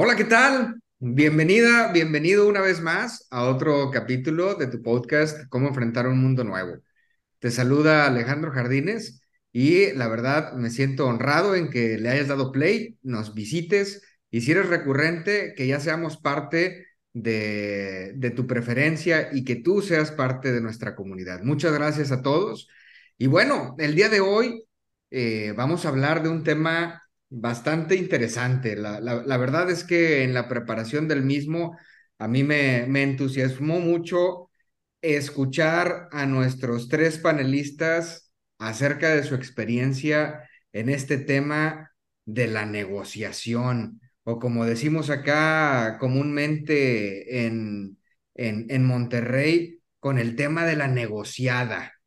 Hola, ¿qué tal? Bienvenida, bienvenido una vez más a otro capítulo de tu podcast, Cómo enfrentar un mundo nuevo. Te saluda Alejandro Jardines y la verdad me siento honrado en que le hayas dado play, nos visites y si eres recurrente, que ya seamos parte de, de tu preferencia y que tú seas parte de nuestra comunidad. Muchas gracias a todos. Y bueno, el día de hoy eh, vamos a hablar de un tema bastante interesante. La, la, verdad es que en la preparación del mismo, a mí me, me entusiasmó mucho escuchar a nuestros tres panelistas acerca de su experiencia en este tema de la negociación, o como decimos acá comúnmente en, en, en Monterrey, con el tema de la negociada.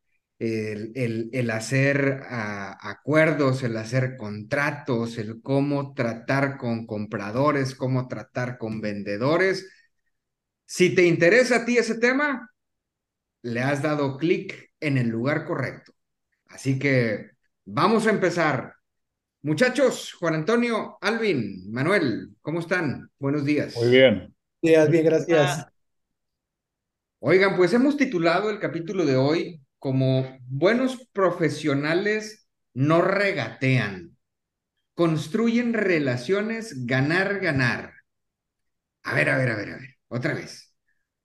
El, el, el, hacer uh, acuerdos, el hacer contratos, el cómo tratar con compradores, cómo tratar con vendedores. Si te interesa a ti ese tema, le has dado clic en el lugar correcto. Así que vamos a empezar. Muchachos, Juan Antonio, Alvin, Manuel, ¿cómo están? Buenos días. Muy bien. Días, bien, gracias. Oigan, pues hemos titulado el capítulo de hoy como Buenos profesionales no regatean, construyen relaciones ganar, ganar. A ver, a ver, a ver, a ver, otra vez.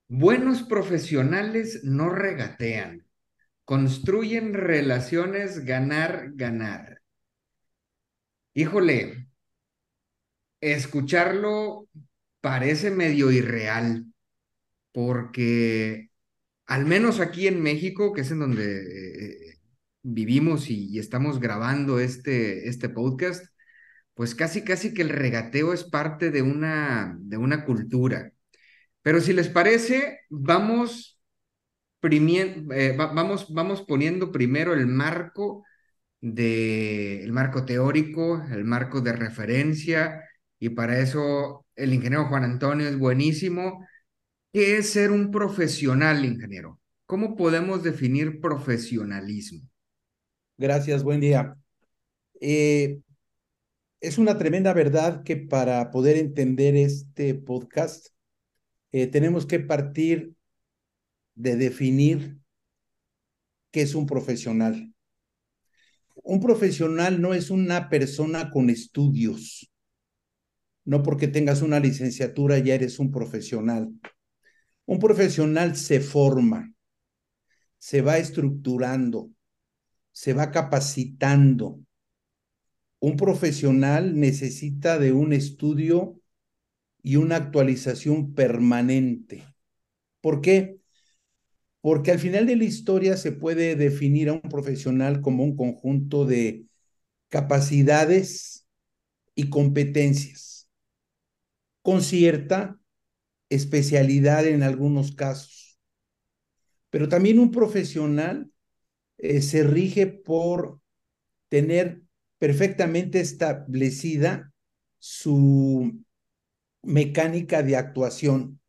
Buenos profesionales no regatean, construyen relaciones ganar, ganar. Híjole, escucharlo parece medio irreal, porque al menos aquí en México, que es en donde eh, vivimos y, estamos grabando este, este podcast, pues casi, casi que el regateo es parte de una, de una cultura. Pero si les parece, vamos, eh, vamos, vamos poniendo primero el marco de, el marco teórico, el marco de referencia, y para eso el ingeniero Juan Antonio es buenísimo. ¿Qué es ser un profesional, ingeniero? ¿Cómo podemos definir profesionalismo? Gracias, buen día. Eh, es una tremenda verdad que para poder entender este podcast eh, tenemos que partir de definir qué es un profesional. Un profesional no es una persona con estudios. No porque tengas una licenciatura ya eres un profesional. Un profesional se forma, se va estructurando, se va capacitando. Un profesional necesita de un estudio y una actualización permanente. ¿Por qué? Porque al final de la historia se puede definir a un profesional como un conjunto de capacidades y competencias, con cierta especialidad en algunos casos. Pero también un profesional eh, se rige por tener perfectamente establecida su mecánica de actuación.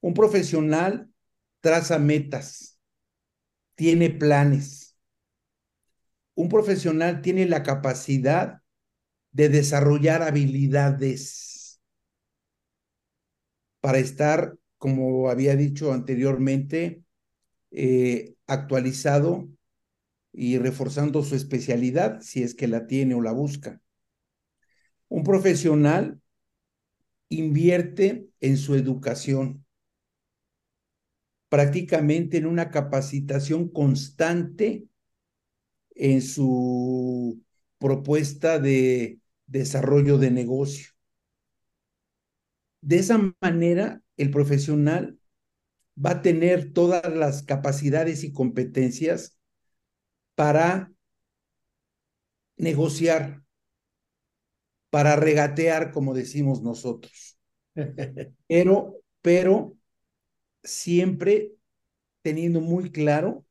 Un profesional traza metas, tiene planes. Un profesional tiene la capacidad de desarrollar habilidades para estar, como había dicho anteriormente, eh, actualizado y reforzando su especialidad si es que la tiene o la busca. Un profesional invierte en su educación, prácticamente en una capacitación constante en su propuesta de desarrollo de negocio. De esa manera, el profesional va a tener todas las capacidades y competencias para negociar, para regatear, como decimos nosotros. Pero, pero siempre teniendo muy claro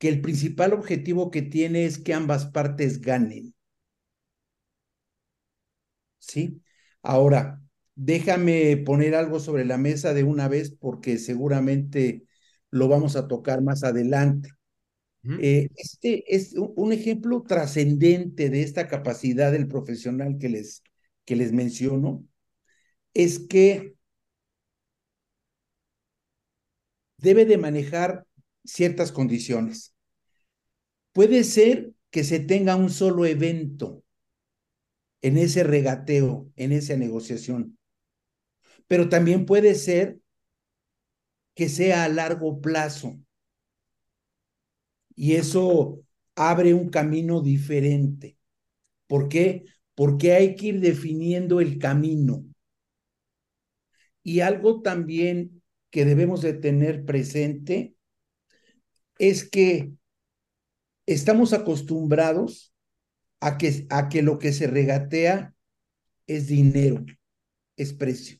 que el principal objetivo que tiene es que ambas partes ganen. ¿Sí? Ahora, déjame poner algo sobre la mesa de una vez porque seguramente lo vamos a tocar más adelante. Eh, este es un ejemplo trascendente de esta capacidad del profesional que les, que les menciono, es que debe de manejar ciertas condiciones. Puede ser que se tenga un solo evento en ese regateo, en esa negociación, pero también puede ser que sea a largo plazo. Y eso abre un camino diferente. ¿Por qué? Porque hay que ir definiendo el camino. Y algo también que debemos de tener presente es que estamos acostumbrados a que, a que lo que se regatea es dinero, es precio.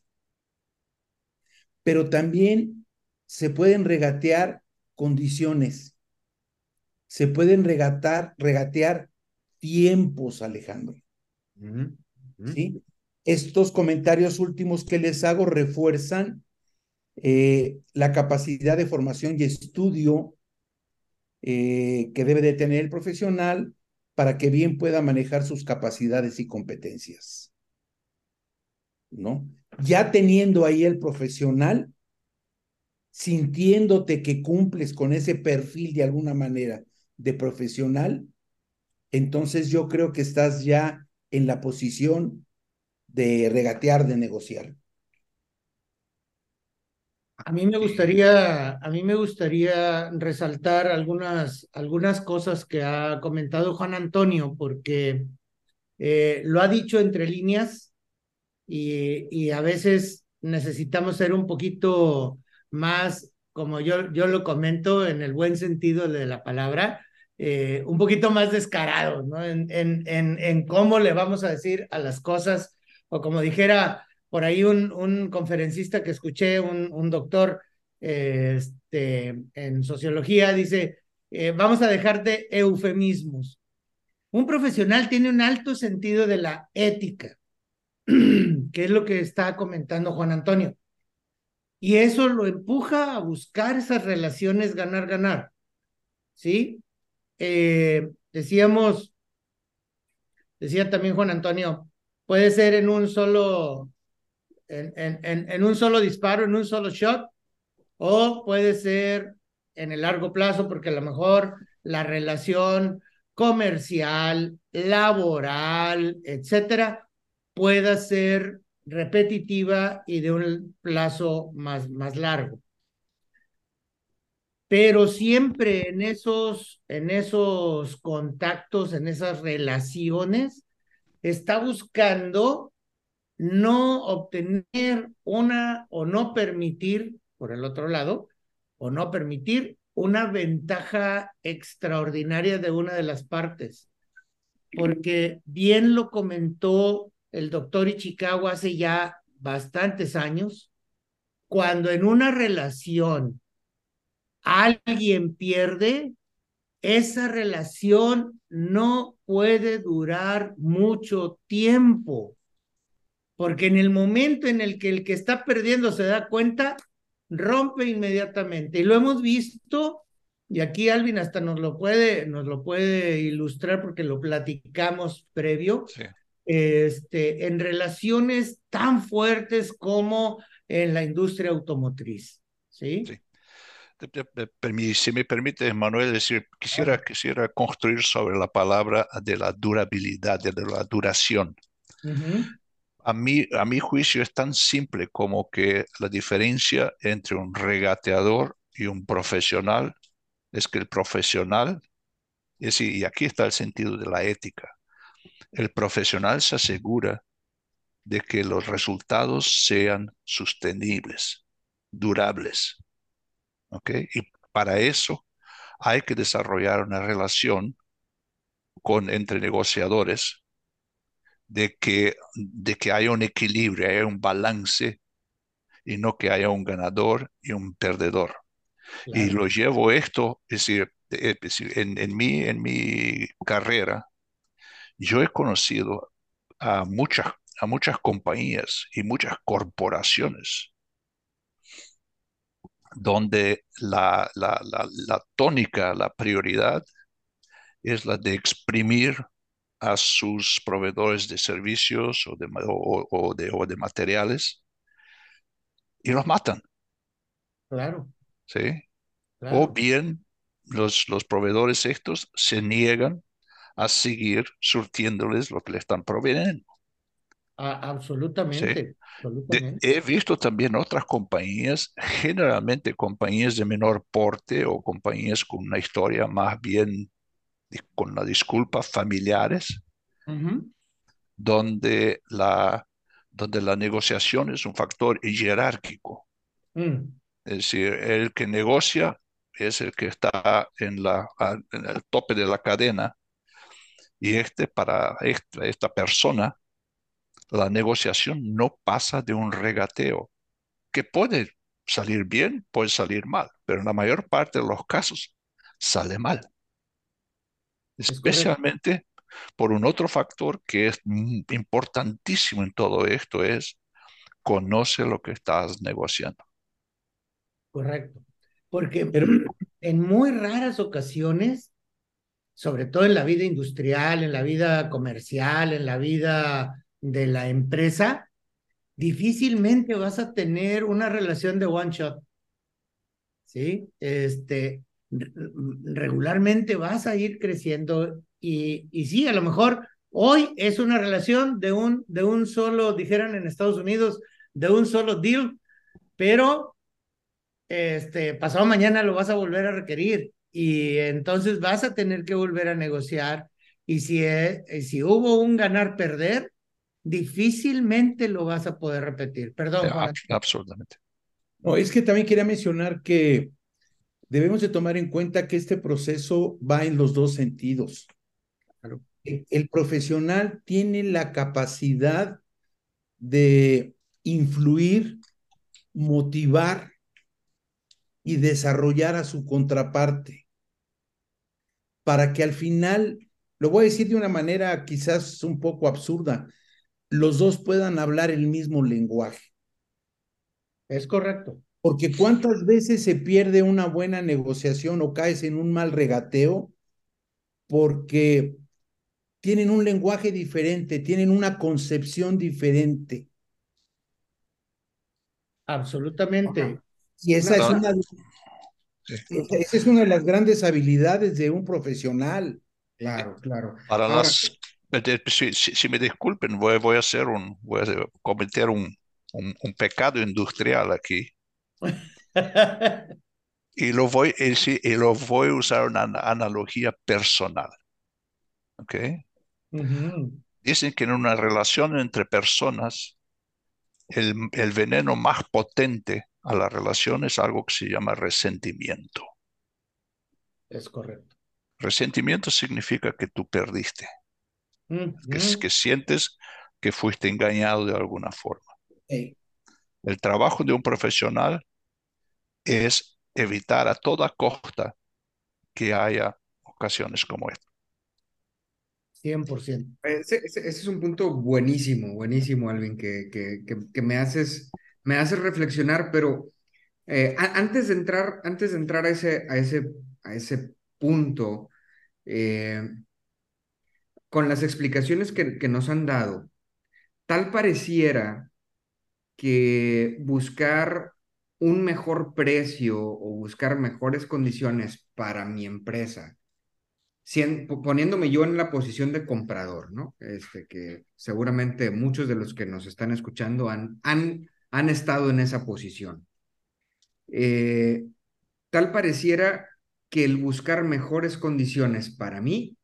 Pero también se pueden regatear condiciones, se pueden regatar, regatear tiempos, Alejandro. ¿Sí? Estos comentarios últimos que les hago refuerzan eh, la capacidad de formación y estudio eh, que debe de tener el profesional para que bien pueda manejar sus capacidades y competencias. ¿No? Ya teniendo ahí el profesional, sintiéndote que cumples con ese perfil de alguna manera de profesional, entonces yo creo que estás ya en la posición de regatear, de negociar. A mí me gustaría, a mí me gustaría resaltar algunas, algunas cosas que ha comentado Juan Antonio, porque eh, lo ha dicho entre líneas y, a veces necesitamos ser un poquito más, como yo, yo lo comento en el buen sentido de la palabra, eh, un poquito más descarados, ¿no? En, en, en, cómo le vamos a decir a las cosas, o como dijera por ahí un, un conferencista que escuché, un, un doctor este, en sociología, dice, eh, vamos a dejar de eufemismos. Un profesional tiene un alto sentido de la ética, que es lo que está comentando Juan Antonio. Y eso lo empuja a buscar esas relaciones ganar-ganar. ¿Sí? Eh, decíamos, decía también Juan Antonio, puede ser en un solo en, en, en un solo disparo, en un solo shot, o puede ser en el largo plazo, porque a lo mejor la relación comercial, laboral, etcétera, pueda ser repetitiva y de un plazo más, más largo. Pero siempre en esos, en esos contactos, en esas relaciones, está buscando no obtener una o no permitir, por el otro lado, o no permitir una ventaja extraordinaria de una de las partes. Porque bien lo comentó el doctor Ichikawa hace ya bastantes años, cuando en una relación alguien pierde, esa relación no puede durar mucho tiempo porque en el momento en el que el que está perdiendo se da cuenta, rompe inmediatamente. Y lo hemos visto, y aquí Alvin hasta nos lo puede, nos lo puede ilustrar porque lo platicamos previo, este, en relaciones tan fuertes como en la industria automotriz. ¿Sí? sí. Si me permite, Manuel, decir, quisiera, quisiera construir sobre la palabra de la durabilidad, de la duración a mi, a mi juicio es tan simple como que la diferencia entre un regateador y un profesional es que el profesional, es, y aquí está el sentido de la ética, el profesional se asegura de que los resultados sean sostenibles, durables. ¿ok? Y para eso hay que desarrollar una relación con, entre negociadores de que, de que haya un equilibrio, haya un balance y no que haya un ganador y un perdedor. Y lo llevo esto, es decir, en, en, mi, en mi carrera, yo he conocido a muchas, a muchas compañías y muchas corporaciones donde la, la, la, la tónica, la prioridad es la de exprimir a sus proveedores de servicios o de, o, de, o de materiales y los matan. Claro. ¿Sí? O bien los, los proveedores estos se niegan a seguir surtiéndoles lo que le están proveyendo. absolutamente. he visto también otras compañías, generalmente compañías de menor porte o compañías con una historia más bien, con la disculpa, familiares, donde, la, donde la negociación es un factor jerárquico. Mm. Es decir, el que negocia es el que está en, la, en el tope de la cadena y este para esta, esta persona la negociación no pasa de un regateo que puede salir bien, puede salir mal, pero en la mayor parte de los casos sale mal. Especialmente por un otro factor que es importantísimo en todo esto es conoce lo que estás negociando. Correcto. Porque en muy raras ocasiones, sobre todo en la vida industrial, en la vida comercial, en la vida de la empresa, difícilmente vas a tener una relación de one shot. ¿Sí? Este, regularmente vas a ir creciendo y, y sí, a lo mejor hoy es una relación de un, de un solo, dijeran en Estados Unidos, de un solo deal, pero este, pasado mañana lo vas a volver a requerir y entonces vas a tener que volver a negociar y si, si hubo un ganar-perder, difícilmente lo vas a poder repetir. Perdón. Absolutamente. No, es que también quería mencionar que debemos de tomar en cuenta que este proceso va en los dos sentidos. El profesional tiene la capacidad de influir, motivar y desarrollar a su contraparte para que al final, lo voy a decir de una manera quizás un poco absurda, los dos puedan hablar el mismo lenguaje. Es correcto. Porque cuántas veces se pierde una buena negociación o caes en un mal regateo porque tienen un lenguaje diferente, tienen una concepción diferente. Absolutamente. Y esa es, una, esa es una de las grandes habilidades de un profesional. Claro, claro. Para las, si, me disculpen, voy, voy, a hacer un, voy a cometer un, un, pecado industrial aquí. y lo voy, y, y lo voy a usar una analogía personal. ¿Ok? Dicen que en una relación entre personas, el, el veneno más potente a la relación es algo que se llama resentimiento. Es correcto. Resentimiento significa que tú perdiste, que, que, sientes que fuiste engañado de alguna forma. El trabajo de un profesional es evitar a toda costa que haya ocasiones como esta. 100%. Ese, ese, es un punto buenísimo, buenísimo, Alvin, que, que, que me haces me hace reflexionar, pero eh, antes de entrar, antes de entrar a ese, a ese, a ese punto, eh, con las explicaciones que, nos han dado, tal pareciera que buscar un mejor precio o buscar mejores condiciones para mi empresa, poniéndome yo en la posición de comprador, ¿no? Este, que seguramente muchos de los que nos están escuchando han, han han estado en esa posición. Eh, tal pareciera que el buscar mejores condiciones para mí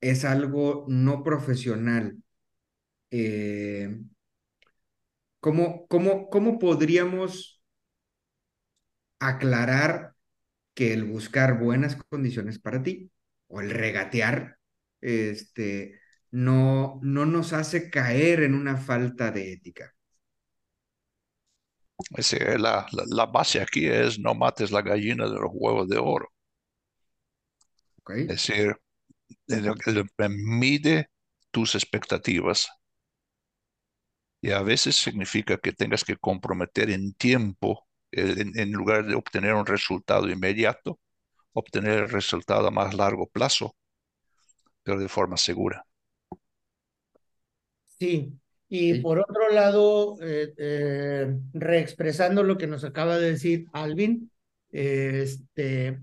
es algo no profesional. Eh, ¿cómo, cómo, podríamos aclarar que el buscar buenas condiciones para ti o el regatear este, no, no nos hace caer en una falta de ética? La, la, base aquí es no mates la gallina de los huevos de oro. Es decir, mide tus expectativas. Y a veces significa que tengas que comprometer en tiempo, en, en lugar de obtener un resultado inmediato, obtener el resultado a más largo plazo, pero de forma segura. Sí, y por otro lado, eh, eh, reexpresando lo que nos acaba de decir Alvin, este,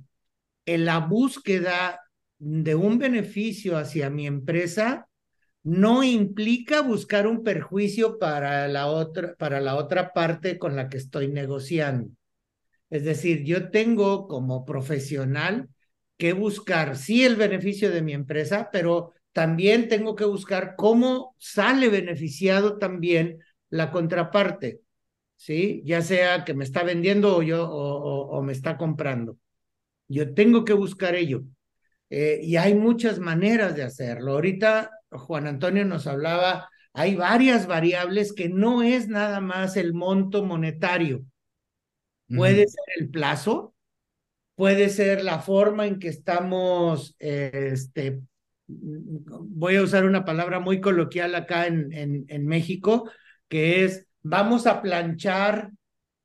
en la búsqueda de un beneficio hacia mi empresa no implica buscar un perjuicio para la otra, para la otra parte con la que estoy negociando. Es decir, yo tengo como profesional que buscar, sí, el beneficio de mi empresa, pero también tengo que buscar cómo sale beneficiado también la contraparte, ¿sí? Ya sea que me está vendiendo o, yo, o, me está comprando. Yo tengo que buscar ello. Eh, y hay muchas maneras de hacerlo. Ahorita Juan Antonio nos hablaba, hay varias variables que no es nada más el monto monetario. Puede ser el plazo, puede ser la forma en que estamos este, voy a usar una palabra muy coloquial acá en, en, en México, que es vamos a planchar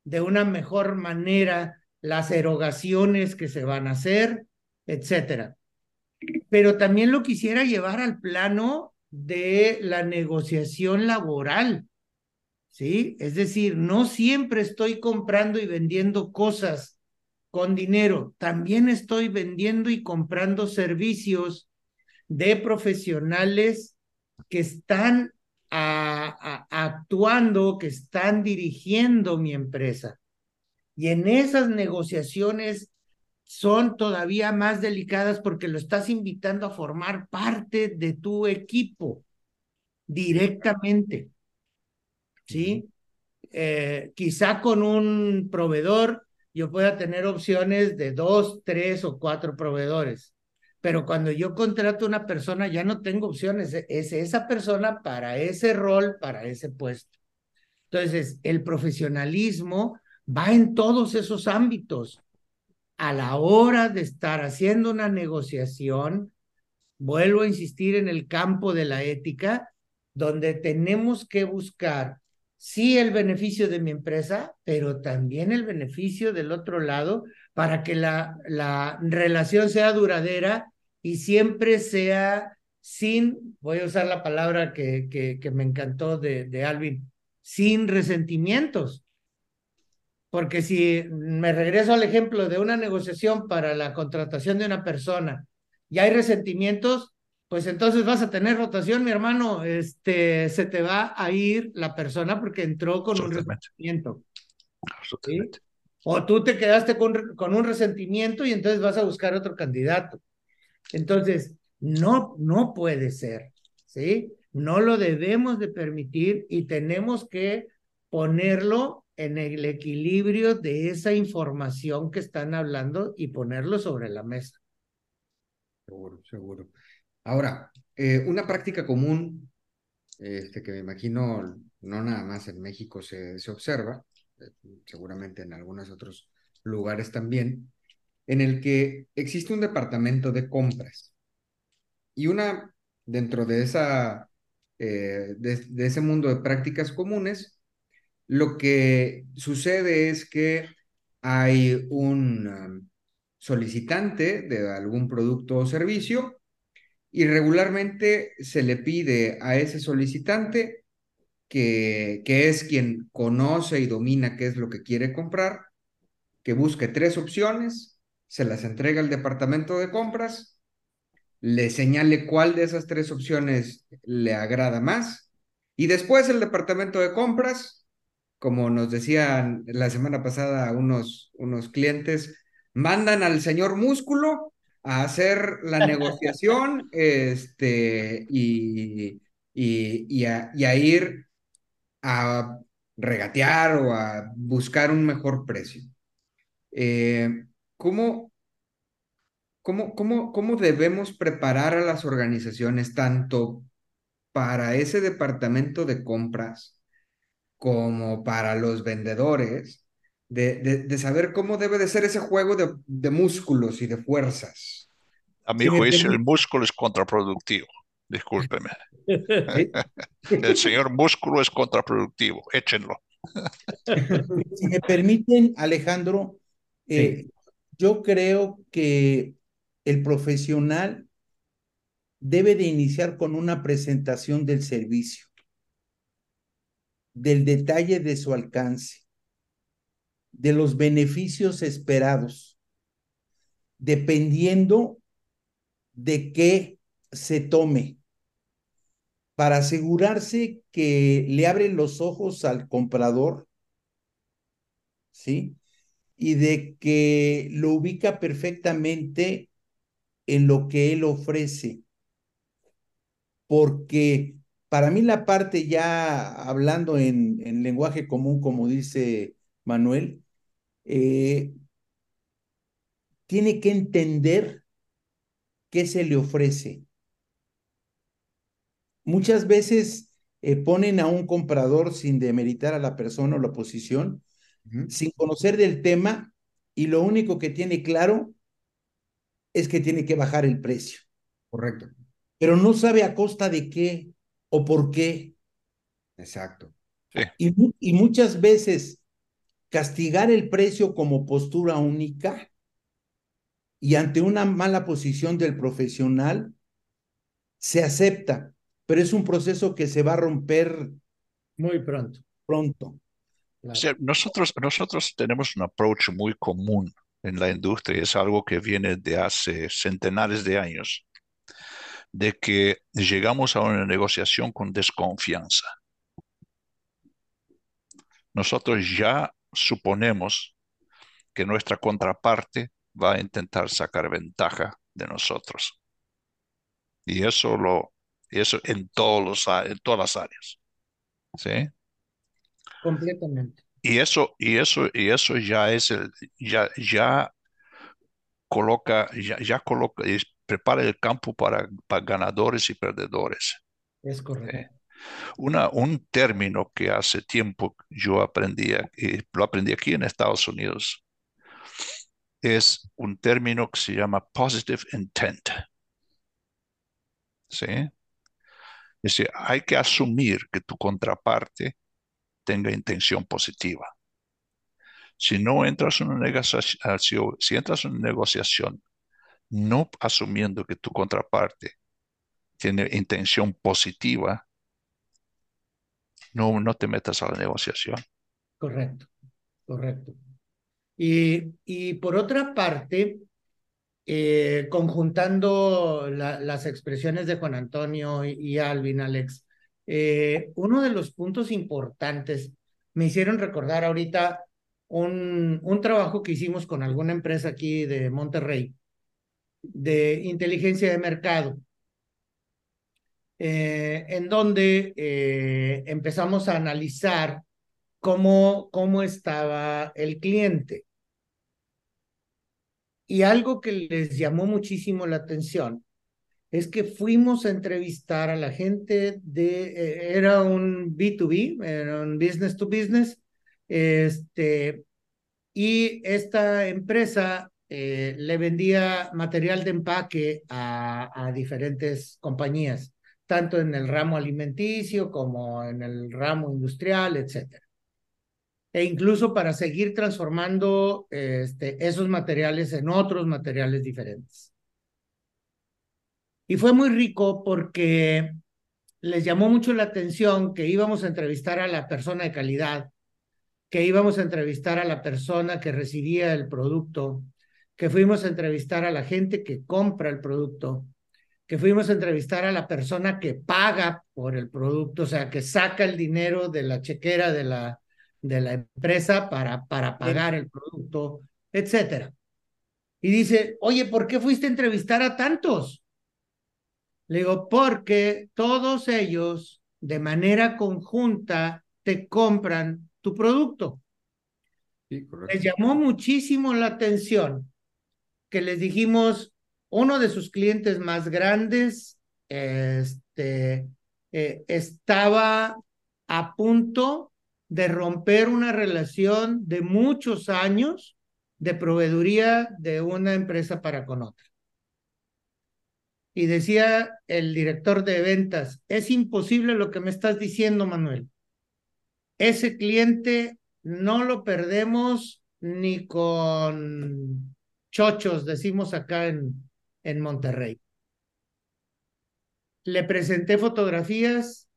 de una mejor manera las erogaciones que se van a hacer, etcétera. Pero también lo quisiera llevar al plano de la negociación laboral, ¿sí? Es decir, no siempre estoy comprando y vendiendo cosas con dinero, también estoy vendiendo y comprando servicios de profesionales que están actuando, que están dirigiendo mi empresa. Y en esas negociaciones son todavía más delicadas porque lo estás invitando a formar parte de tu equipo directamente. ¿Sí? Eh, quizá con un proveedor yo pueda tener opciones de dos, tres o cuatro proveedores pero cuando yo contrato a una persona ya no tengo opciones, e-, es esa persona para ese rol, para ese puesto. Entonces, el profesionalismo va en todos esos ámbitos. A la hora de estar haciendo una negociación, vuelvo a insistir en el campo de la ética, donde tenemos que buscar sí el beneficio de mi empresa, pero también el beneficio del otro lado para que la, la relación sea duradera y siempre sea sin, voy a usar la palabra que, que, me encantó de, de Alvin, sin resentimientos. Porque si me regreso al ejemplo de una negociación para la contratación de una persona y hay resentimientos, pues entonces vas a tener rotación, mi hermano, este, se te va a ir la persona porque entró con un resentimiento. O tú te quedaste con, con un resentimiento y entonces vas a buscar otro candidato. Entonces, no, no puede ser, ¿sí? No lo debemos de permitir y tenemos que ponerlo en el equilibrio de esa información que están hablando y ponerlo sobre la mesa. Seguro, seguro. Ahora, eh, una práctica común, este, que me imagino no nada más en México se, se observa, eh, seguramente en algunos otros lugares también, en el que existe un departamento de compras. Y una, dentro de, esa, eh, de, ese mundo de prácticas comunes, lo que sucede es que hay un solicitante de algún producto o servicio y regularmente se le pide a ese solicitante que, que es quien conoce y domina qué es lo que quiere comprar, que busque tres opciones, se las entrega al departamento de compras, le señale cuál de esas tres opciones le agrada más y después el departamento de compras, como nos decían la semana pasada unos, unos clientes, mandan al señor músculo a hacer la negociación este, y, y, a, ir a regatear o a buscar un mejor precio. Eh, ¿cómo, cómo, cómo, ¿Cómo debemos preparar a las organizaciones tanto para ese departamento de compras como para los vendedores de, de, saber cómo debe de ser ese juego de, de músculos y de fuerzas. A mi juicio, el músculo es contraproductivo. Discúlpeme. El señor músculo es contraproductivo. Échenlo. Si me permiten, Alejandro, eh, yo creo que el profesional debe de iniciar con una presentación del servicio, del detalle de su alcance, de los beneficios esperados, dependiendo de qué se tome, para asegurarse que le abren los ojos al comprador, ¿sí? Y de que lo ubica perfectamente en lo que él ofrece porque para mí la parte ya hablando en, en lenguaje común, como dice Manuel, eh, tiene que entender qué se le ofrece. Muchas veces eh, ponen a un comprador sin demeritar a la persona o la posición, sin conocer del tema, y lo único que tiene claro es que tiene que bajar el precio. Correcto pero no sabe a costa de qué o por qué. Exacto. Y, y, muchas veces castigar el precio como postura única y ante una mala posición del profesional se acepta, pero es un proceso que se va a romper muy pronto. Pronto. nosotros, nosotros tenemos un approach muy común en la industria, es algo que viene de hace centenares de años de que llegamos a una negociación con desconfianza. Nosotros ya suponemos que nuestra contraparte va a intentar sacar ventaja de nosotros. Y eso lo eso en todos los en todas las áreas. ¿Sí? Completamente. Y eso y eso y eso ya es el ya ya coloca ya, ya coloca prepara el campo para, ganadores y perdedores. Es correcto. Una, un término que hace tiempo yo aprendí, y lo aprendí aquí en Estados Unidos, es un término que se llama positive intent. ¿Sí? Es decir, hay que asumir que tu contraparte tenga intención positiva. Si no entras en una negociación, si entras en una negociación no asumiendo que tu contraparte tiene intención positiva, no, no te metas a la negociación. Correcto, correcto. Y, y por otra parte, eh, conjuntando las expresiones de Juan Antonio y, Alvin, Alex, eh, uno de los puntos importantes me hicieron recordar ahorita un, un trabajo que hicimos con alguna empresa aquí de Monterrey, de inteligencia de mercado, eh, en donde eh, empezamos a analizar cómo, cómo estaba el cliente. Y algo que les llamó muchísimo la atención es que fuimos a entrevistar a la gente de, eh, era un B2B, era un business to business, este, y esta empresa le vendía material de empaque a, diferentes compañías, tanto en el ramo alimenticio como en el ramo industrial, etc. E incluso para seguir transformando este, esos materiales en otros materiales diferentes. Y fue muy rico porque les llamó mucho la atención que íbamos a entrevistar a la persona de calidad, que íbamos a entrevistar a la persona que recibía el producto, que fuimos a entrevistar a la gente que compra el producto, que fuimos a entrevistar a la persona que paga por el producto, o sea, que saca el dinero de la chequera de la, de la empresa para, para pagar el producto, etcétera. Y dice, oye, ¿por qué fuiste a entrevistar a tantos? Le digo, porque todos ellos de manera conjunta te compran tu producto. Sí, Les llamó muchísimo la atención que les dijimos, uno de sus clientes más grandes, este, eh, estaba a punto de romper una relación de muchos años de proveeduría de una empresa para con otra. Y decía el director de ventas, es imposible lo que me estás diciendo, Manuel. Ese cliente no lo perdemos ni con chochos, decimos acá en, en Monterrey. Le presenté fotografías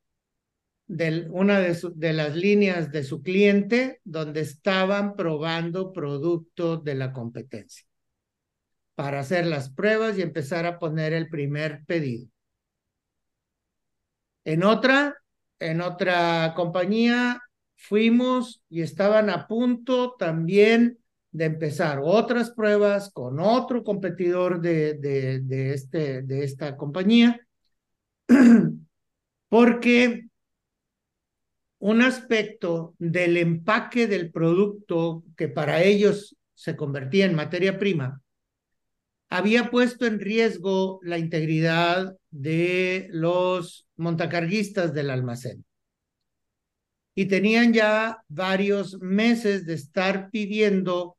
de una de, de, las líneas de su cliente donde estaban probando productos de la competencia para hacer las pruebas y empezar a poner el primer pedido. En otra, en otra compañía, fuimos y estaban a punto también de empezar otras pruebas con otro competidor de, de, de, este, de esta compañía, porque un aspecto del empaque del producto que para ellos se convertía en materia prima, había puesto en riesgo la integridad de los montacarguistas del almacén. Y tenían ya varios meses de estar pidiendo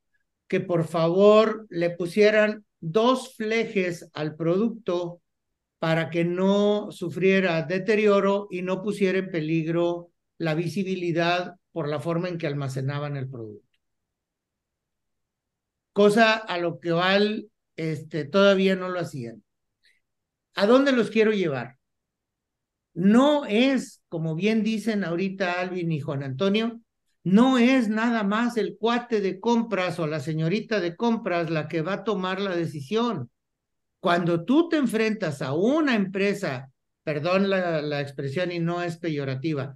que por favor le pusieran dos flejes al producto para que no sufriera deterioro y no pusiera en peligro la visibilidad por la forma en que almacenaban el producto. Cosa a lo que Val este, todavía no lo hacían. ¿A dónde los quiero llevar? No es, como bien dicen ahorita Alvin y Juan Antonio, no es nada más el cuate de compras o la señorita de compras la que va a tomar la decisión. Cuando tú te enfrentas a una empresa, perdón la, la expresión y no es peyorativa,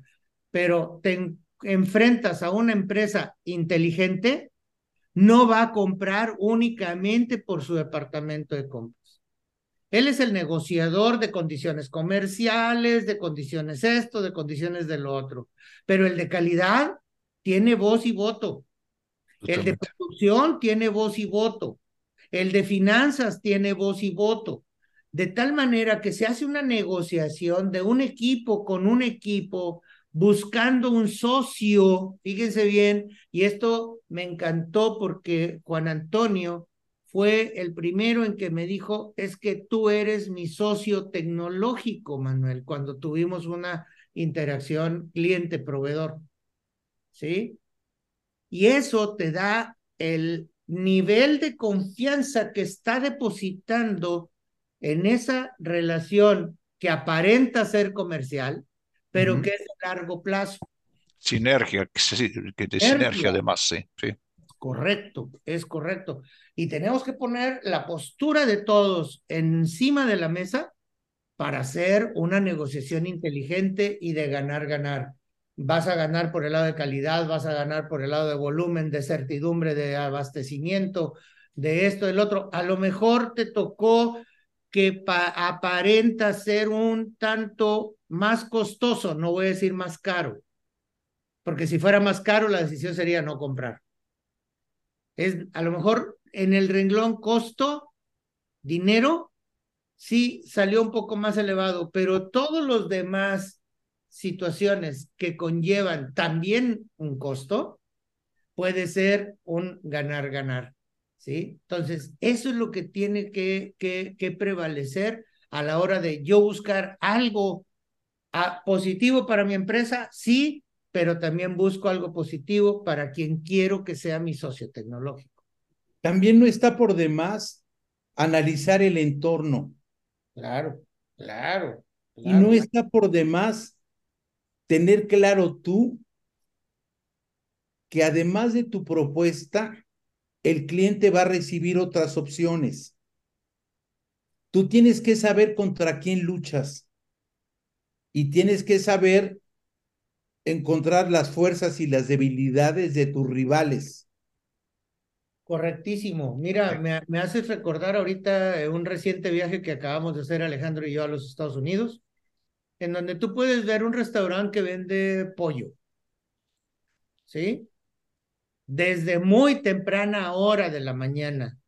pero te enfrentas a una empresa inteligente, no va a comprar únicamente por su departamento de compras. Él es el negociador de condiciones comerciales, de condiciones esto, de condiciones de lo otro. Pero el de calidad tiene voz y voto. El de producción tiene voz y voto. El de finanzas tiene voz y voto. De tal manera que se hace una negociación de un equipo con un equipo buscando un socio, fíjense bien, y esto me encantó porque Juan Antonio fue el primero en que me dijo, es que tú eres mi socio tecnológico, Manuel, cuando tuvimos una interacción cliente-proveedor. ¿Sí? Y eso te da el nivel de confianza que está depositando en esa relación que aparenta ser comercial, pero que es de largo plazo. Sinergia, que de sinergia además, sí, sí. Correcto, es correcto. Y tenemos que poner la postura de todos encima de la mesa para hacer una negociación inteligente y de ganar, ganar. Vas a ganar por el lado de calidad, vas a ganar por el lado de volumen, de certidumbre, de abastecimiento, de esto, del otro. A lo mejor te tocó que aparenta ser un tanto más costoso, no voy a decir más caro, porque si fuera más caro la decisión sería no comprar. Es a lo mejor en el renglón costo, dinero, sí salió un poco más elevado, pero todos los demás situaciones que conllevan también un costo, puede ser un ganar-ganar. ¿Sí? Entonces, eso es lo que tiene que, que, que prevalecer a la hora de yo buscar algo positivo para mi empresa, sí, pero también busco algo positivo para quien quiero que sea mi socio tecnológico. También no está por demás analizar el entorno. Claro, claro. Y no está por demás tener claro tú que además de tu propuesta, el cliente va a recibir otras opciones. Tú tienes que saber contra quién luchas y tienes que saber encontrar las fuerzas y las debilidades de tus rivales. Correctísimo. Mira, me, me haces recordar ahorita un reciente viaje que acabamos de hacer Alejandro y yo a los Estados Unidos, en donde tú puedes ver un restaurante que vende pollo. ¿Sí? Desde muy temprana hora de la mañana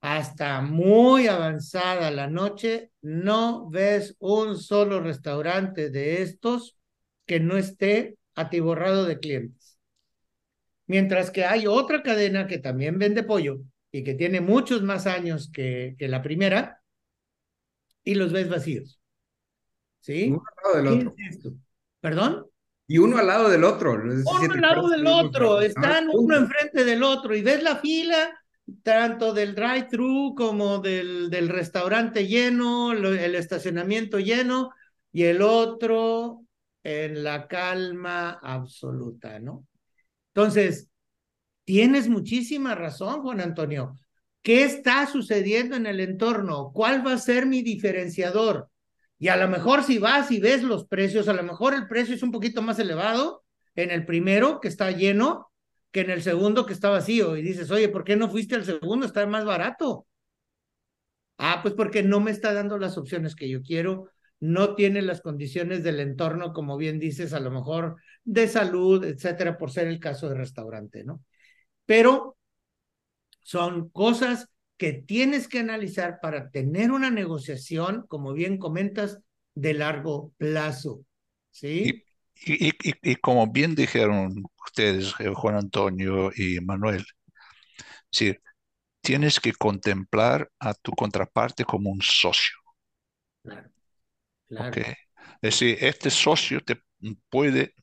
hasta muy avanzada la noche, no ves un solo restaurante de estos que no esté atiborrado de clientes. Mientras que hay otra cadena que también vende pollo y que tiene muchos más años que, que la primera y los ves vacíos. ¿Sí? Uno al lado del otro. ¿Qué es esto? ¿Perdón? Y uno al lado del otro. Uno al lado del otro, están uno enfrente del otro y ves la fila tanto del drive-thru como del, del restaurante lleno, el estacionamiento lleno y el otro en la calma absoluta, ¿no? Entonces, tienes muchísima razón, Juan Antonio. ¿Qué está sucediendo en el entorno? ¿Cuál va a ser mi diferenciador? Y a lo mejor si vas y ves los precios, a lo mejor el precio es un poquito más elevado en el primero que está lleno que en el segundo que está vacío. Y dices, oye, ¿por qué no fuiste al segundo? Está más barato. Ah, pues porque no me está dando las opciones que yo quiero, no tiene las condiciones del entorno, como bien dices, a lo mejor de salud, etcétera, por ser el caso de restaurante, ¿no? Pero son cosas que tienes que analizar para tener una negociación, como bien comentas, de largo plazo. ¿Sí? Y, y, y, y como bien dijeron ustedes, eh, Juan Antonio y Manuel, sí, tienes que contemplar a tu contraparte como un socio. Claro. claro. Okay. Es decir, este socio te puede,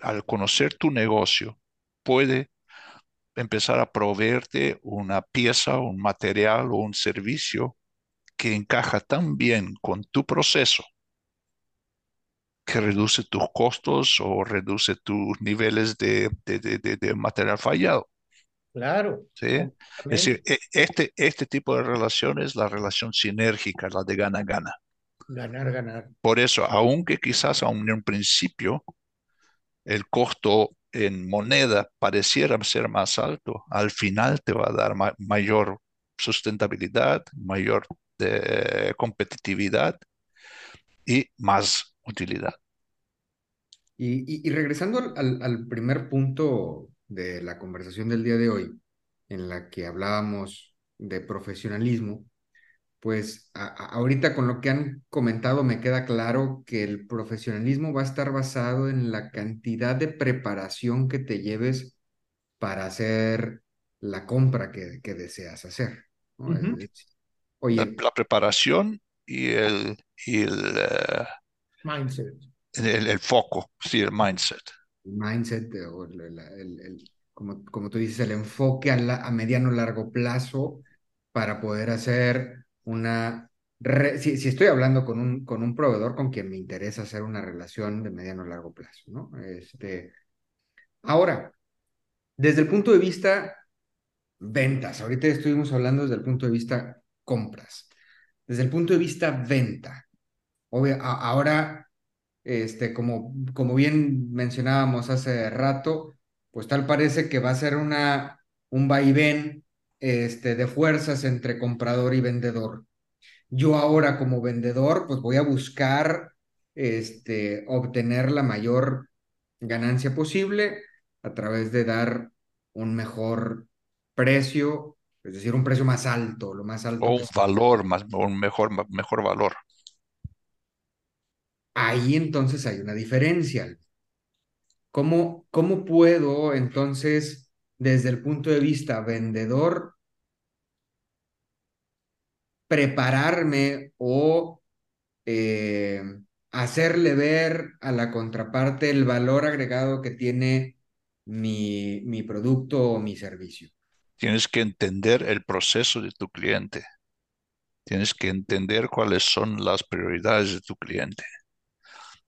al conocer tu negocio, puede empezar a proveerte una pieza, un material o un servicio que encaja tan bien con tu proceso que reduce tus costos o reduce tus niveles de, de, de, de material fallado. Claro. ¿Sí? Es decir, este, este tipo de relación es la relación sinérgica, la de gana-gana. Ganar, ganar. Por eso, aunque quizás aún en un principio el costo en moneda pareciera ser más alto, al final te va a dar ma mayor sustentabilidad, mayor de competitividad y más utilidad. Y regresando al, al, primer punto de la conversación del día de hoy, en la que hablábamos de profesionalismo, pues a, a, ahorita con lo que han comentado me queda claro que el profesionalismo va a estar basado en la cantidad de preparación que te lleves para hacer la compra que, que deseas hacer. ¿no? Uh -huh. Oye, la, la, preparación y el, y el uh, mindset. El, el, foco, sí, el mindset. El mindset, o el, el, como, como tú dices, el enfoque a, la, a mediano largo plazo para poder hacer una... Si, estoy hablando con un, con un proveedor con quien me interesa hacer una relación de mediano largo plazo, ¿no? Este, ahora, desde el punto de vista ventas, ahorita estuvimos hablando desde el punto de vista compras, desde el punto de vista venta, obvio, a, ahora, este, como, como bien mencionábamos hace rato, pues tal parece que va a ser una, un vaivén este, de fuerzas entre comprador y vendedor. Yo ahora como vendedor, pues voy a buscar este, obtener la mayor ganancia posible a través de dar un mejor precio, es decir, un precio más alto, lo más alto. O un valor, más, un mejor, mejor valor. Ahí entonces hay una diferencia. ¿Cómo, cómo puedo entonces desde el punto de vista vendedor, prepararme o eh, hacerle ver a la contraparte el valor agregado que tiene mi, mi producto o mi servicio. Tienes que entender el proceso de tu cliente. Tienes que entender cuáles son las prioridades de tu cliente.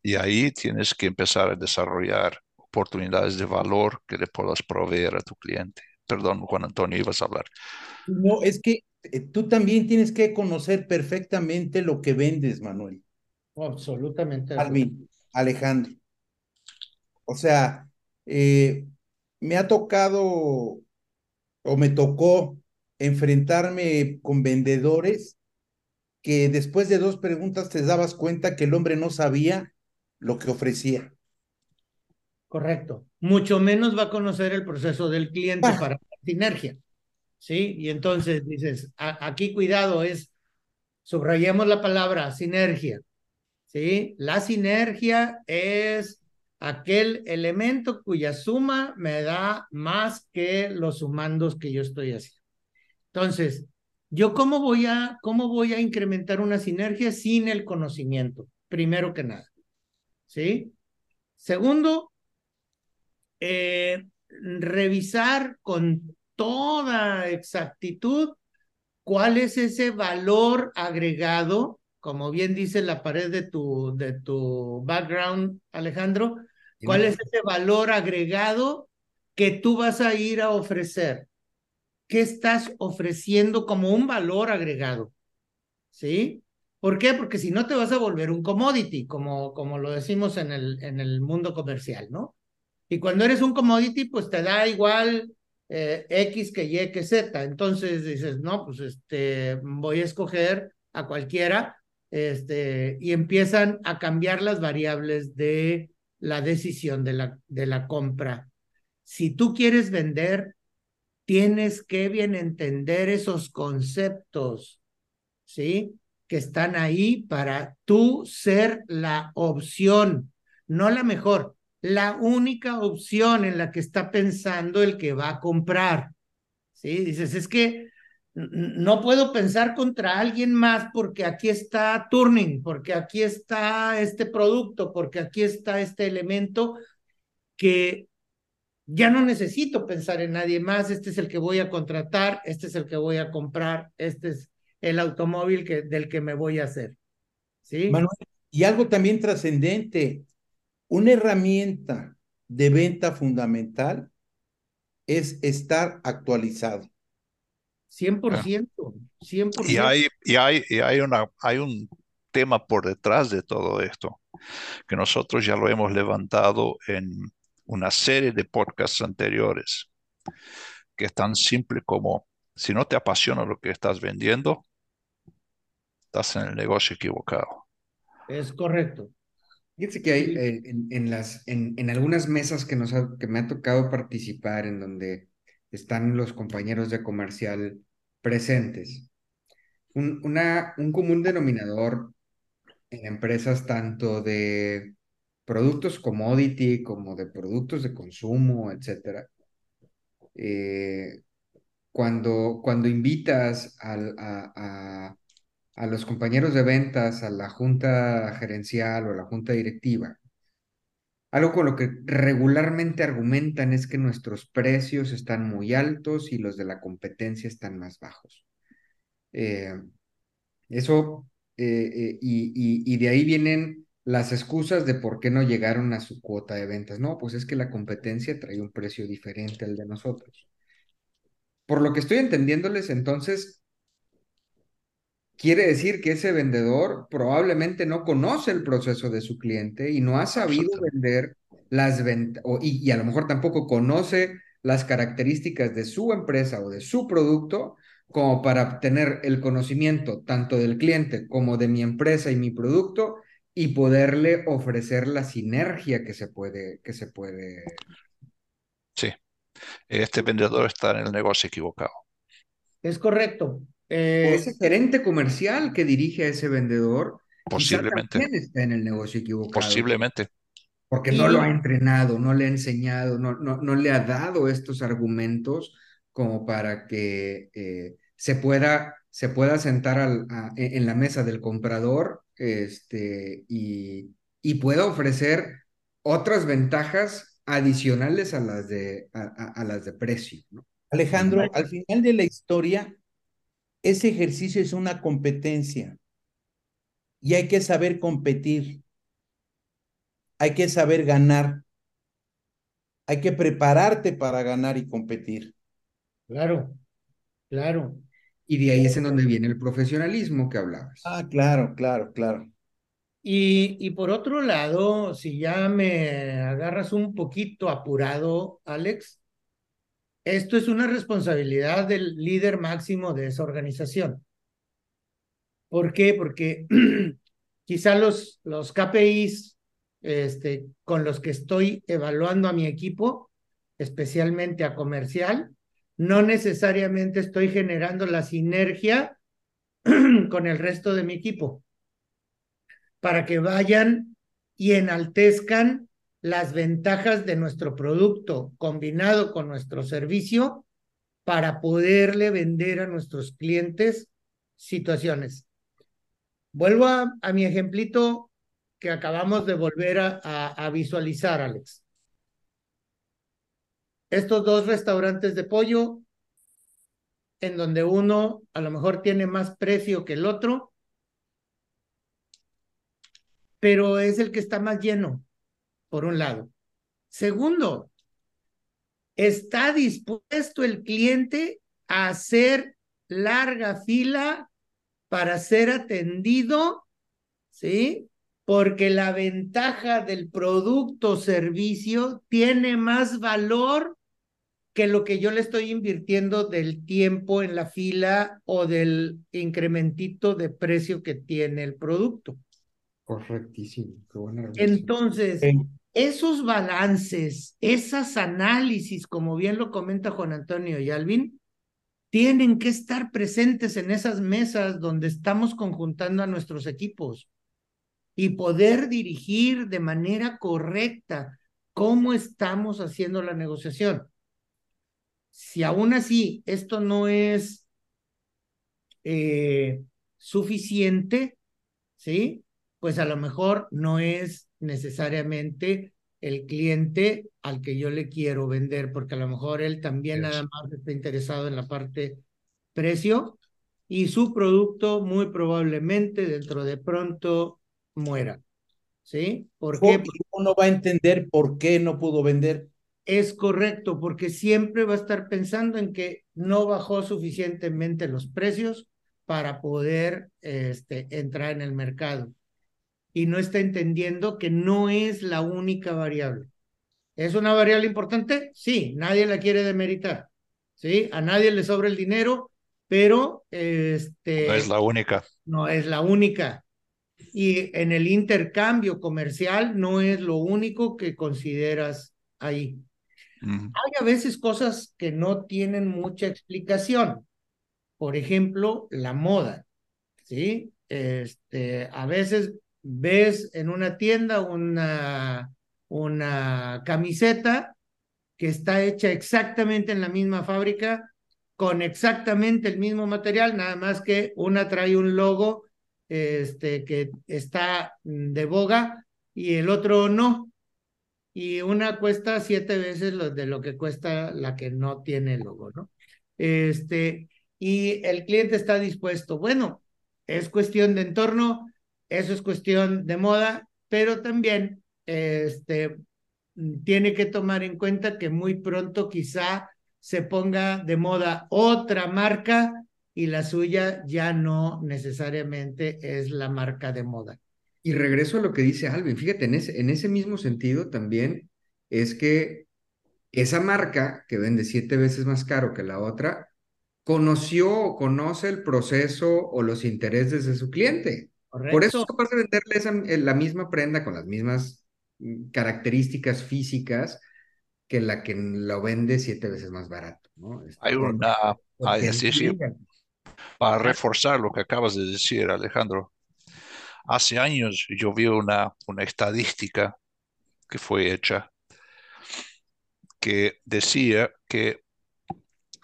Y ahí tienes que empezar a desarrollar oportunidades de valor que le puedas proveer a tu cliente. Perdón, Juan Antonio, ibas a hablar. No, es que eh, tú también tienes que conocer perfectamente lo que vendes, Manuel. Absolutamente. Alvin, Alejandro. O sea, eh, me ha tocado o me tocó enfrentarme con vendedores que después de dos preguntas te dabas cuenta que el hombre no sabía lo que ofrecía. Correcto. Mucho menos va a conocer el proceso del cliente ah. para la sinergia. ¿sí? Y entonces dices, aquí cuidado es, subrayemos la palabra sinergia, ¿sí? La sinergia es aquel elemento cuya suma me da más que los sumandos que yo estoy haciendo. Entonces, ¿yo cómo voy a, cómo voy a incrementar una sinergia sin el conocimiento? Primero que nada, ¿sí? Segundo, eh, revisar con toda exactitud cuál es ese valor agregado, como bien dice la pared de tu, de tu background, Alejandro, ¿Cuál es ese valor agregado que tú vas a ir a ofrecer? ¿Qué estás ofreciendo como un valor agregado? ¿Sí? ¿Por qué? Porque si no te vas a volver un commodity, como, como lo decimos en el, en el mundo comercial, ¿no? Y cuando eres un commodity, pues te da igual eh, X que Y que Z. Entonces dices, no, pues este, voy a escoger a cualquiera este, y empiezan a cambiar las variables de la decisión de la, de la compra. Si tú quieres vender, tienes que bien entender esos conceptos, ¿sí? Que están ahí para tú ser la opción, no la mejor, la única opción en la que está pensando el que va a comprar. ¿Sí? Dices, es que no puedo pensar contra alguien más porque aquí está Turning, porque aquí está este producto, porque aquí está este elemento que ya no necesito pensar en nadie más, este es el que voy a contratar, este es el que voy a comprar, este es el automóvil del que me voy a hacer. ¿Sí? Manuel, y algo también trascendente, una herramienta de venta fundamental es estar actualizado. 100%, 100%. Y hay, y hay, y hay, una, hay un tema por detrás de todo esto, que nosotros ya lo hemos levantado en una serie de podcasts anteriores, que es tan simple como, si no te apasiona lo que estás vendiendo, estás en el negocio equivocado. Es correcto. Fíjense que hay eh, en, en, las, en, en algunas mesas que, nos que me ha tocado participar, en donde están los compañeros de comercial presentes. Un, una, un común denominador en empresas tanto de productos commodity como de productos de consumo, etcétera. Eh, cuando, cuando invitas al, a, a, a, los compañeros de ventas a la junta gerencial o a la junta directiva, algo con lo que regularmente argumentan es que nuestros precios están muy altos y los de la competencia están más bajos. Eh, eso, eh, eh, y, y, de ahí vienen las excusas de por qué no llegaron a su cuota de ventas. No, pues es que la competencia trae un precio diferente al de nosotros. Por lo que estoy entendiéndoles, entonces, quiere decir que ese vendedor probablemente no conoce el proceso de su cliente y no ha sabido vender las ventas, y, y a lo mejor tampoco conoce las características de su empresa o de su producto como para tener el conocimiento tanto del cliente como de mi empresa y mi producto y poderle ofrecer la sinergia que se puede que se puede sí. Este vendedor está en el negocio equivocado. Es correcto eh, ese gerente comercial que dirige a ese vendedor posiblemente está en el negocio equivocado. Posiblemente. Porque no lo ha entrenado, no le ha enseñado, no, no, no le ha dado estos argumentos como para que eh, se, pueda, se pueda sentar al, e, en la mesa del comprador este, y, y pueda ofrecer otras ventajas adicionales a las de, a, a las de precio. ¿no? Alejandro, al final de la historia, ese ejercicio es una competencia y hay que saber competir, hay que saber ganar, hay que prepararte para ganar y competir. Claro, claro. Y de ahí es en donde viene el profesionalismo que hablabas. Ah, claro, claro, claro. Y, y por otro lado, si ya me agarras un poquito apurado, Alex, esto es una responsabilidad del líder máximo de esa organización. ¿Por qué? Porque quizá los, los KPIs este, con los que estoy evaluando a mi equipo, especialmente a comercial, no necesariamente estoy generando la sinergia con el resto de mi equipo para que vayan y enaltezcan las ventajas de nuestro producto combinado con nuestro servicio para poderle vender a nuestros clientes situaciones. Vuelvo a, mi ejemplito que acabamos de volver a, a visualizar, Alex. Estos dos restaurantes de pollo, en donde uno a lo mejor tiene más precio que el otro, pero es el que está más lleno, por un lado. Segundo, ¿está dispuesto el cliente a hacer larga fila para ser atendido? ¿Sí? Porque la ventaja del producto o servicio tiene más valor que lo que yo le estoy invirtiendo del tiempo en la fila o del incrementito de precio que tiene el producto. Correctísimo. Entonces, esos balances, esos análisis, como bien lo comenta Juan Antonio y Alvin, tienen que estar presentes en esas mesas donde estamos conjuntando a nuestros equipos y poder dirigir de manera correcta cómo estamos haciendo la negociación. Si aún así esto no es eh, suficiente, ¿sí? Pues a lo mejor no es necesariamente el cliente al que yo le quiero vender, porque a lo mejor él también nada más está interesado en la parte precio y su producto muy probablemente dentro de pronto muera. ¿Sí? ¿Por qué? Porque uno va a entender por qué no pudo vender. Es correcto, porque siempre va a estar pensando en que no bajó suficientemente los precios para poder este, entrar en el mercado y no está entendiendo que no es la única variable. ¿Es una variable importante? Sí, nadie la quiere demeritar. ¿Sí? A nadie le sobra el dinero, pero este no es la única. No es la única. Y en el intercambio comercial no es lo único que consideras ahí. Hay a veces cosas que no tienen mucha explicación. Por ejemplo, la moda. ¿Sí? Este, a veces ves en una tienda una, una camiseta que está hecha exactamente en la misma fábrica, con exactamente el mismo material, nada más que una trae un logo este, que está de boga y el otro no. Y una cuesta siete veces lo de lo que cuesta la que no tiene logo, ¿no? Este, y el cliente está dispuesto. Bueno, es cuestión de entorno, eso es cuestión de moda, pero también este, tiene que tomar en cuenta que muy pronto quizá se ponga de moda otra marca y la suya ya no necesariamente es la marca de moda. Y regreso a lo que dice Alvin, fíjate, en ese, en ese mismo sentido también es que esa marca que vende siete veces más caro que la otra, conoció o conoce el proceso o los intereses de su cliente. Por eso es capaz de venderle eh, la misma prenda con las mismas mm, características físicas que la que lo vende siete veces más barato. ¿no? Este, hay una, hay, para reforzar lo que acabas de decir, Alejandro. Hace años yo vi una, una estadística que fue hecha que decía que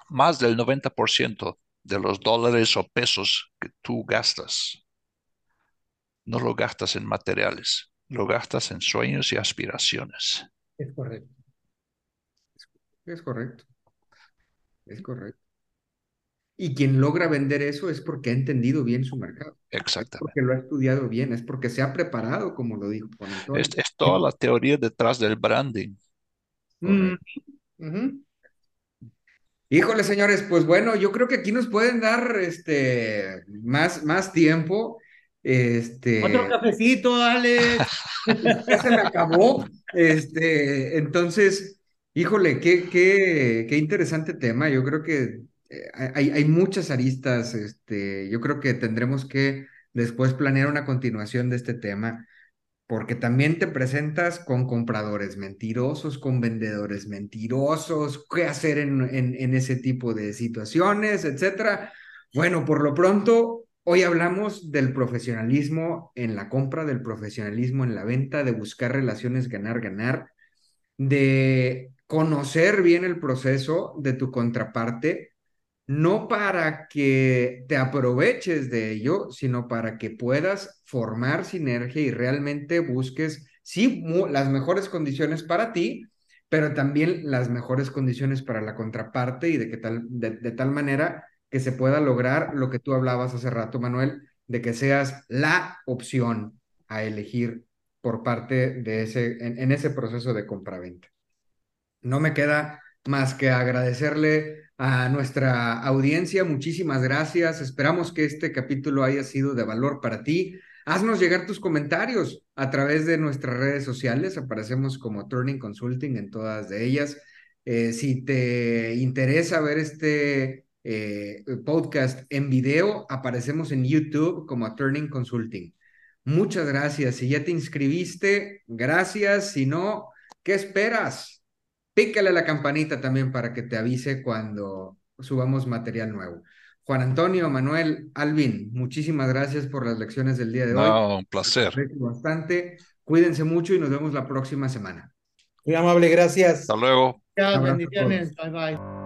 más del 90% de los dólares o pesos que tú gastas no lo gastas en materiales, lo gastas en sueños y aspiraciones. Es correcto. Es correcto. Es correcto. Y quien logra vender eso es porque ha entendido bien su mercado. Exactamente. porque lo ha estudiado bien, es porque se ha preparado, como lo dijo Es, toda la teoría detrás del branding. Mm. Híjole, señores, pues bueno, yo creo que aquí nos pueden dar este más, más tiempo. Este, Otro cafecito, Alex. ya se me acabó. Este, entonces, híjole, qué, qué, qué interesante tema. Yo creo que eh, hay, hay muchas aristas. Este, yo creo que tendremos que después planear una continuación de este tema. porque también te presentas con compradores mentirosos, con vendedores mentirosos, qué hacer en, en, ese tipo de situaciones, etcétera. Bueno, por lo pronto, hoy hablamos del profesionalismo en la compra, del profesionalismo en la venta, de buscar relaciones ganar-ganar, de conocer bien el proceso de tu contraparte, no para que te aproveches de ello, sino para que puedas formar sinergia y realmente busques, sí, las mejores condiciones para ti, pero también las mejores condiciones para la contraparte y de, que tal, de, tal manera que se pueda lograr lo que tú hablabas hace rato, Manuel, de que seas la opción a elegir por parte de ese, en, ese proceso de compraventa. No me queda más que agradecerle a nuestra audiencia. Muchísimas gracias. Esperamos que este capítulo haya sido de valor para ti. Haznos llegar tus comentarios a través de nuestras redes sociales. Aparecemos como Turning Consulting en todas de ellas. Eh, si te interesa ver este eh, podcast en video, aparecemos en YouTube como Turning Consulting. Muchas gracias. Si ya te inscribiste, gracias. Si no, ¿qué esperas? pícale a la campanita también para que te avise cuando subamos material nuevo. Juan Antonio, Manuel, Alvin, muchísimas gracias por las lecciones del día de hoy. No, un placer. Bastante. Cuídense mucho y nos vemos la próxima semana. Muy amable, gracias. Hasta luego. bendiciones. Bye bye.